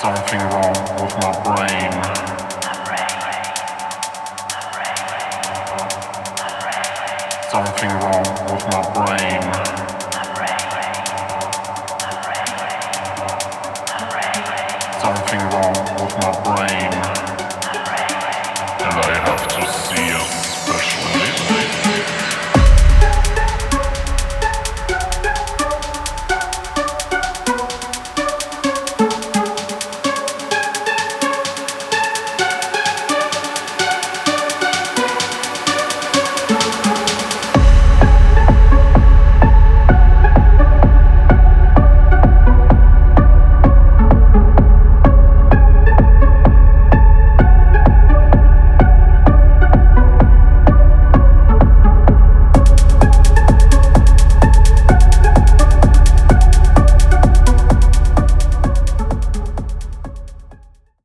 Something wrong with my brain. Something wrong with my brain. Something wrong with my brain.